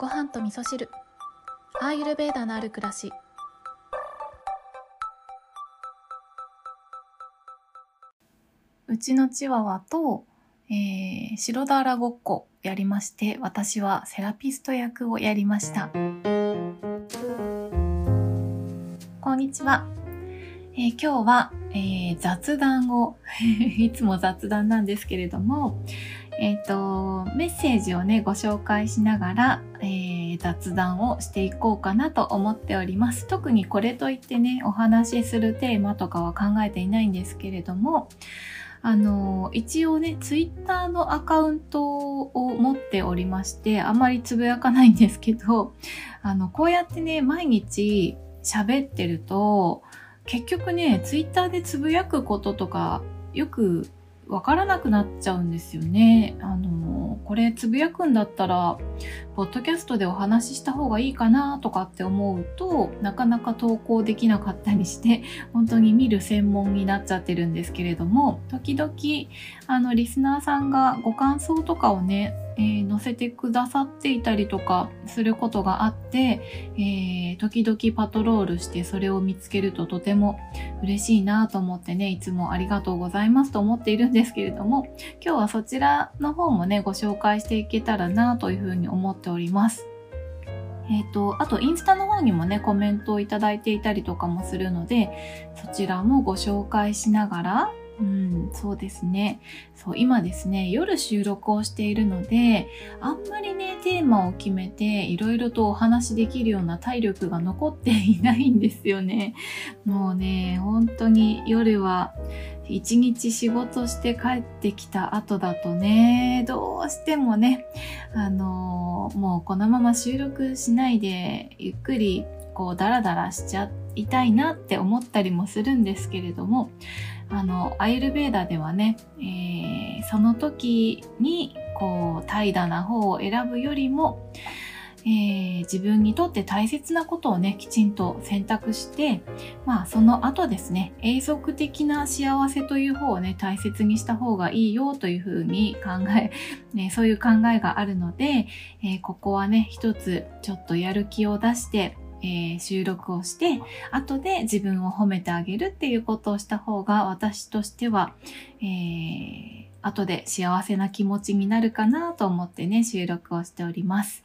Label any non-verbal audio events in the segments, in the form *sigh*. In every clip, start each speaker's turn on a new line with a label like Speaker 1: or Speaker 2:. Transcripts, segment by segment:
Speaker 1: ご飯と味噌汁。アーユルベーダのある暮らし。うちのチワワと、えー、白ダーラごっこやりまして私はセラピスト役をやりました。こんにちは、えー、今日は、えー、雑談を *laughs* いつも雑談なんですけれどもえっ、ー、と、メッセージをね、ご紹介しながら、えー、雑談をしていこうかなと思っております。特にこれといってね、お話しするテーマとかは考えていないんですけれども、あの、一応ね、ツイッターのアカウントを持っておりまして、あまりつぶやかないんですけど、あの、こうやってね、毎日喋ってると、結局ね、ツイッターでつぶやくこととか、よくわからなくなっちゃうんですよね。あの、これつぶやくんだったら、ポッドキャストでお話しした方がいいかなとかって思うと、なかなか投稿できなかったりして、*laughs* 本当に見る専門になっちゃってるんですけれども、時々、あの、リスナーさんがご感想とかをね、えー、載せてくださっていたりとかすることがあって、えー、時々パトロールしてそれを見つけるととても嬉しいなと思ってね、いつもありがとうございますと思っているんですけれども、今日はそちらの方もね、ご紹介していけたらなというふうに思っております。えっ、ー、と、あとインスタの方にもね、コメントをいただいていたりとかもするので、そちらもご紹介しながら、うん、そうですね。そう、今ですね、夜収録をしているので、あんまりね、テーマを決めて、いろいろとお話しできるような体力が残っていないんですよね。もうね、本当に夜は、一日仕事して帰ってきた後だとね、どうしてもね、あの、もうこのまま収録しないで、ゆっくりこうダラダラしちゃいたいなって思ったりもするんですけれども、あの、アイルベーダではね、えー、その時に、こう、怠惰な方を選ぶよりも、えー、自分にとって大切なことをね、きちんと選択して、まあ、その後ですね、永続的な幸せという方をね、大切にした方がいいよというふうに考え、*laughs* ね、そういう考えがあるので、えー、ここはね、一つちょっとやる気を出して、えー、収録をして、後で自分を褒めてあげるっていうことをした方が私としては、えー、後で幸せな気持ちになるかなと思ってね、収録をしております。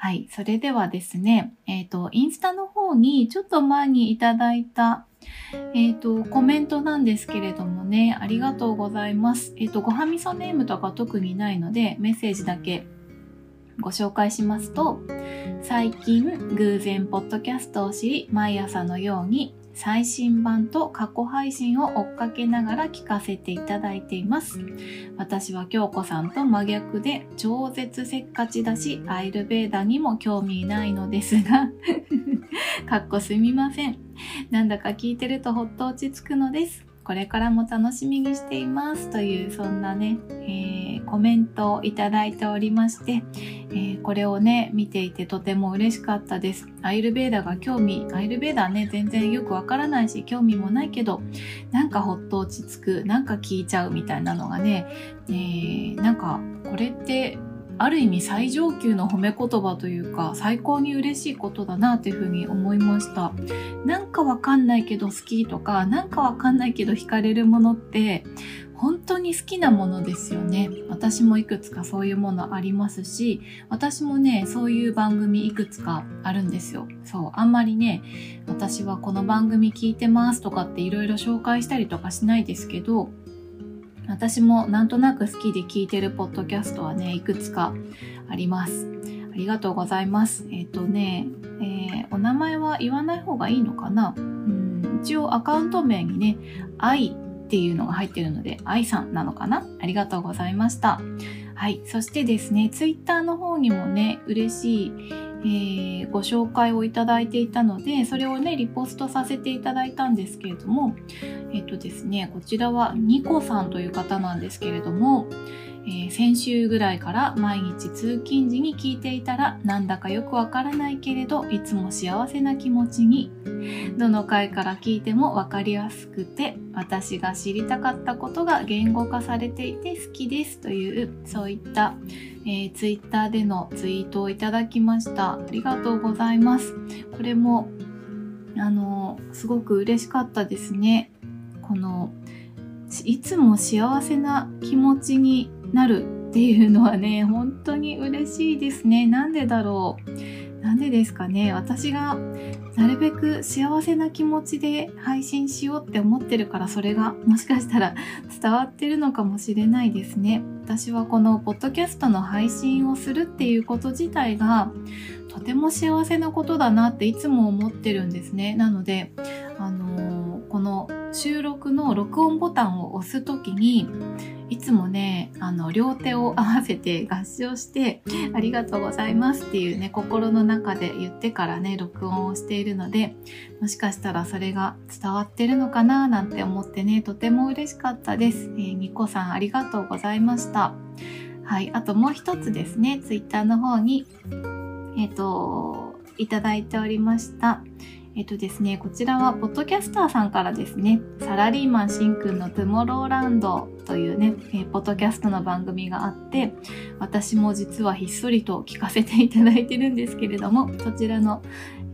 Speaker 1: はい。それではですね、えっ、ー、と、インスタの方にちょっと前にいただいた、えっ、ー、と、コメントなんですけれどもね、ありがとうございます。えっ、ー、と、ごはみそネームとか特にないので、メッセージだけご紹介しますと、最近偶然ポッドキャストを知り、毎朝のように最新版と過去配信を追っかけながら聞かせていただいています。私は京子さんと真逆で超絶せっかちだし、アイルベーダにも興味ないのですが *laughs* かっこすみません。なんだか聞いてるとほっと落ち着くのです。これからも楽しみにしていますというそんなね、えー、コメントをいただいておりまして、えー、これをね、見ていてとても嬉しかったです。アイルベーダが興味、アイルベーダね、全然よくわからないし、興味もないけど、なんかほっと落ち着く、なんか聞いちゃうみたいなのがね、えー、なんか、これってある意味最上級の褒め言葉というか最高に嬉しいことだなというふうに思いましたなんかわかんないけど好きとかなんかわかんないけど惹かれるものって本当に好きなものですよね私もいくつかそういうものありますし私もねそういう番組いくつかあるんですよそうあんまりね私はこの番組聞いてますとかっていろいろ紹介したりとかしないですけど私もなんとなく好きで聞いてるポッドキャストはね、いくつかあります。ありがとうございます。えっ、ー、とね、えー、お名前は言わない方がいいのかな？うん一応アカウント名にね、愛っていうのが入ってるので、愛さんなのかな？ありがとうございました。はい。そしてですね、ツイッターの方にもね、嬉しい、えー、ご紹介をいただいていたので、それをね、リポストさせていただいたんですけれども、えっ、とですね、こちらはニコさんという方なんですけれども、えー、先週ぐらいから毎日通勤時に聞いていたらなんだかよくわからないけれどいつも幸せな気持ちに。どの回から聞いてもわかりやすくて私が知りたかったことが言語化されていて好きですというそういった、えー、ツイッターでのツイートをいただきました。ありがとうございます。これもあのすごく嬉しかったですね。このいつも幸せな気持ちになるっていうのはね本当に嬉しいですね。なんでだろう。なんでですかね。私がなるべく幸せな気持ちで配信しようって思ってるからそれがもしかしたら伝わってるのかもしれないですね。私はこのポッドキャストの配信をするっていうこと自体がとても幸せなことだなっていつも思ってるんですね。なのであのー、この収録の録音ボタンを押す時にいつもねあの両手を合わせて *laughs* 合唱して「ありがとうございます」っていうね心の中で言ってからね録音をしているのでもしかしたらそれが伝わってるのかななんて思ってねとても嬉しかったです。えー、ニコさんありがとうございました。はい、あともう一つですね、ツイッターの方に、えっ、ー、と、いただいておりました。えっとですね、こちらは、ポッドキャスターさんからですね、サラリーマンしんくんのトゥモローランドというね、えー、ポッドキャストの番組があって、私も実はひっそりと聞かせていただいてるんですけれども、そちらの、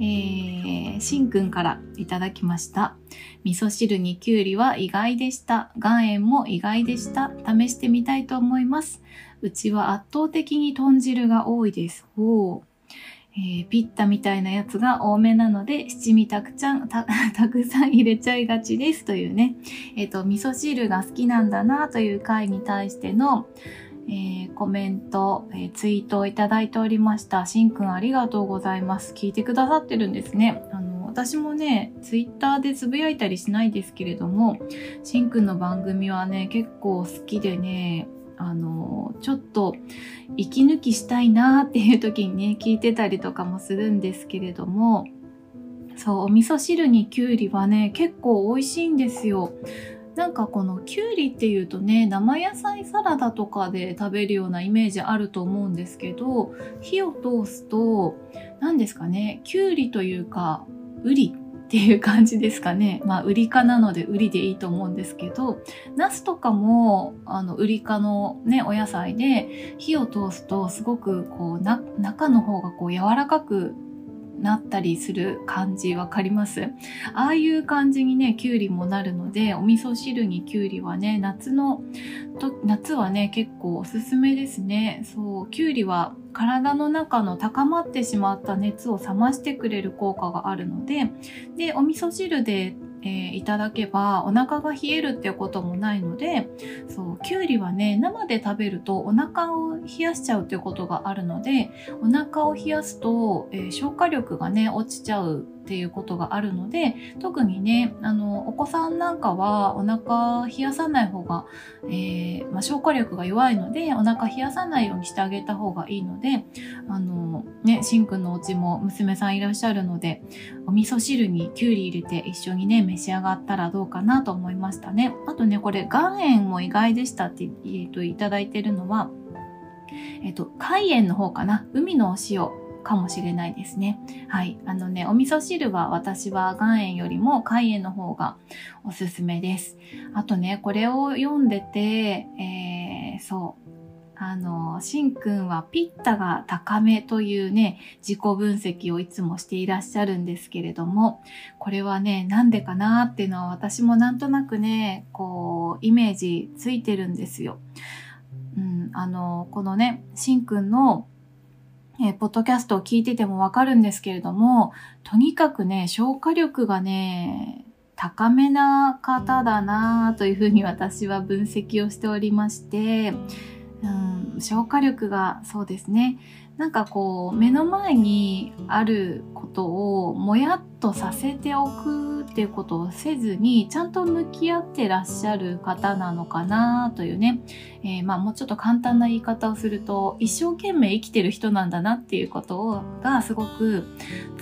Speaker 1: えー、しんくんからいただきました。味噌汁にきゅうりは意外でした。岩塩も意外でした。試してみたいと思います。うちは圧倒的に豚汁が多いです。おーえー、ピッタみたいなやつが多めなので、七味たくちゃん、た、*laughs* たくさん入れちゃいがちですというね、えっ、ー、と、味噌汁が好きなんだなという回に対しての、えー、コメント、えツイートをいただいておりました。しんくんありがとうございます。聞いてくださってるんですね。あの、私もね、ツイッターでつぶやいたりしないですけれども、しんくんの番組はね、結構好きでね、あのちょっと息抜きしたいなっていう時にね聞いてたりとかもするんですけれどもそうお味噌汁にきゅうりはね結構美味しいんですよ。なんかこのきゅうりっていうとね生野菜サラダとかで食べるようなイメージあると思うんですけど火を通すと何ですかねきゅうりというかウリっていう感じですかね。*laughs* まあ、売り科なので売りでいいと思うんですけど、ナスとかも、あの、売り科のね、お野菜で、火を通すとすごくこう、中の方がこう柔らかくなったりする感じわかります？ああいう感じにね、きゅうりもなるので、お味噌汁にきゅうりはね、夏の、と夏はね、結構おすすめですね。そう、きゅうりは体の中の高まってしまった熱を冷ましてくれる効果があるので、で、お味噌汁でえー、いただけばお腹が冷えるっていうこともないのでそうきゅうりはね生で食べるとお腹を冷やしちゃうっていうことがあるのでお腹を冷やすと、えー、消化力がね落ちちゃうっていうことがあるので特にねあのお子さんなんかはお腹冷やさない方が、えー、まあ、消化力が弱いのでお腹冷やさないようにしてあげた方がいいのであのねしんくんのお家も娘さんいらっしゃるのでお味噌汁にきゅうり入れて一緒にね召し上がったらどうかなと思いましたね。あとねこれ岩塩も意外でしたって、えーと、いただいてるのはえっ、ー、と海塩の方かな。海のお塩。かもしれないですね。はい。あのね、お味噌汁は私は岩塩よりも海塩の方がおすすめです。あとね、これを読んでて、えー、そう。あの、しんくんはピッタが高めというね、自己分析をいつもしていらっしゃるんですけれども、これはね、なんでかなっていうのは私もなんとなくね、こう、イメージついてるんですよ。うん、あの、このね、しんくんのえー、ポッドキャストを聞いててもわかるんですけれども、とにかくね、消化力がね、高めな方だなというふうに私は分析をしておりまして、うん、消化力がそうですね、なんかこう目の前にあることをもやっとさせておくっていうことをせずにちゃんと向き合ってらっしゃる方なのかなというね、えー、まあもうちょっと簡単な言い方をすると一生懸命生きてる人なんだなっていうことがすごく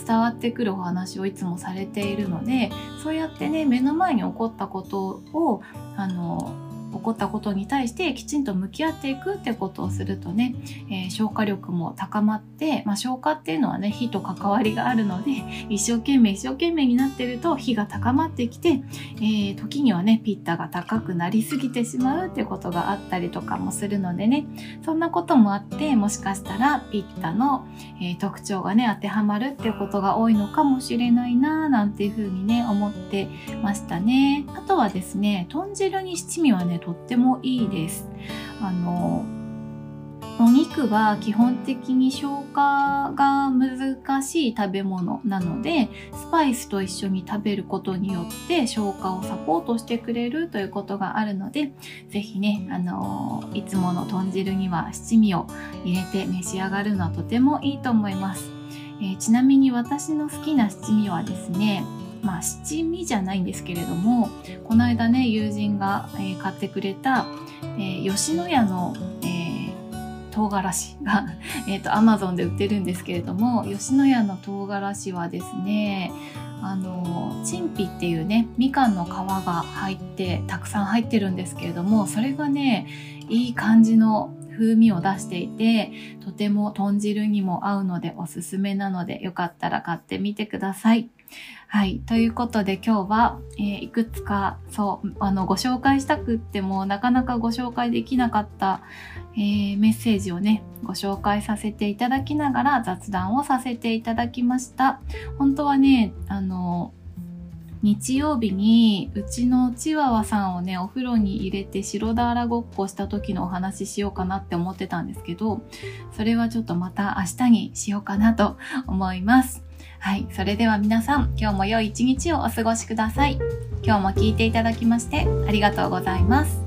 Speaker 1: 伝わってくるお話をいつもされているのでそうやってね目の前に起こったことをあの起こったことに対してきちんと向き合っていくってことをするとね、えー、消化力も高まって、まあ、消化っていうのはね火と関わりがあるので一生懸命一生懸命になってると火が高まってきて、えー、時にはねピッタが高くなりすぎてしまうってことがあったりとかもするのでね。そんなこともあってもしかしたらピッタの、えー、特徴がね当てはまるっていうことが多いのかもしれないななんていうふうにね思ってましたね。あとはですね豚汁に七味はねとってもいいです。あのお肉は基本的に消化が難しい食べ物なのでスパイスと一緒に食べることによって消化をサポートしてくれるということがあるので是非ね、あのいつもの豚汁には七味を入れて召し上がるのはとてもいいと思います、えー、ちなみに私の好きな七味はですねまあ七味じゃないんですけれどもこの間ね友人が、えー、買ってくれた、えー、吉野家の、え唐辛子が、*laughs* えっ、と、アマゾンで売ってるんですけれども、吉野家の唐辛子はですね、あの、チンピっていうね、みかんの皮が入って、たくさん入ってるんですけれども、それがね、いい感じの風味を出していて、とても豚汁にも合うのでおすすめなので、よかったら買ってみてください。はい。ということで今日は、えー、いくつか、そう、あの、ご紹介したくっても、なかなかご紹介できなかった、えー、メッセージをね、ご紹介させていただきながら雑談をさせていただきました。本当はね、あの、日曜日にうちのチワワさんをねお風呂に入れて白だらごっこした時のお話ししようかなって思ってたんですけどそれはちょっとまた明日にしようかなと思いますはい。それでは皆さん、今日も良い一日をお過ごしください。今日も聞いていただきましてありがとうございます。